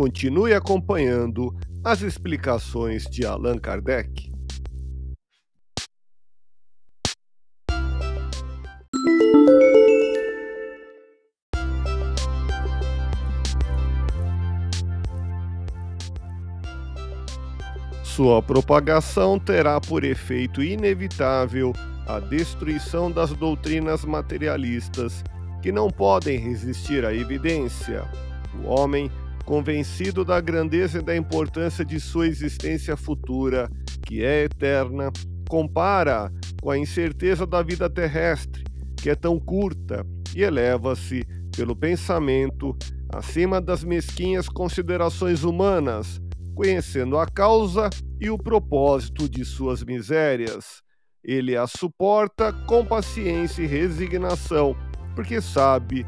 Continue acompanhando as explicações de Allan Kardec. Sua propagação terá por efeito inevitável a destruição das doutrinas materialistas que não podem resistir à evidência. O homem convencido da grandeza e da importância de sua existência futura, que é eterna, compara com a incerteza da vida terrestre, que é tão curta, e eleva-se pelo pensamento acima das mesquinhas considerações humanas, conhecendo a causa e o propósito de suas misérias. Ele as suporta com paciência e resignação, porque sabe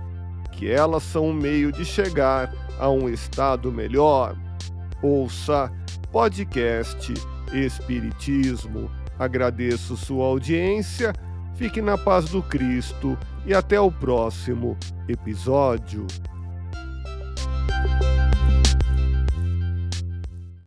que elas são um meio de chegar a um estado melhor. Ouça podcast Espiritismo. Agradeço sua audiência, fique na paz do Cristo e até o próximo episódio.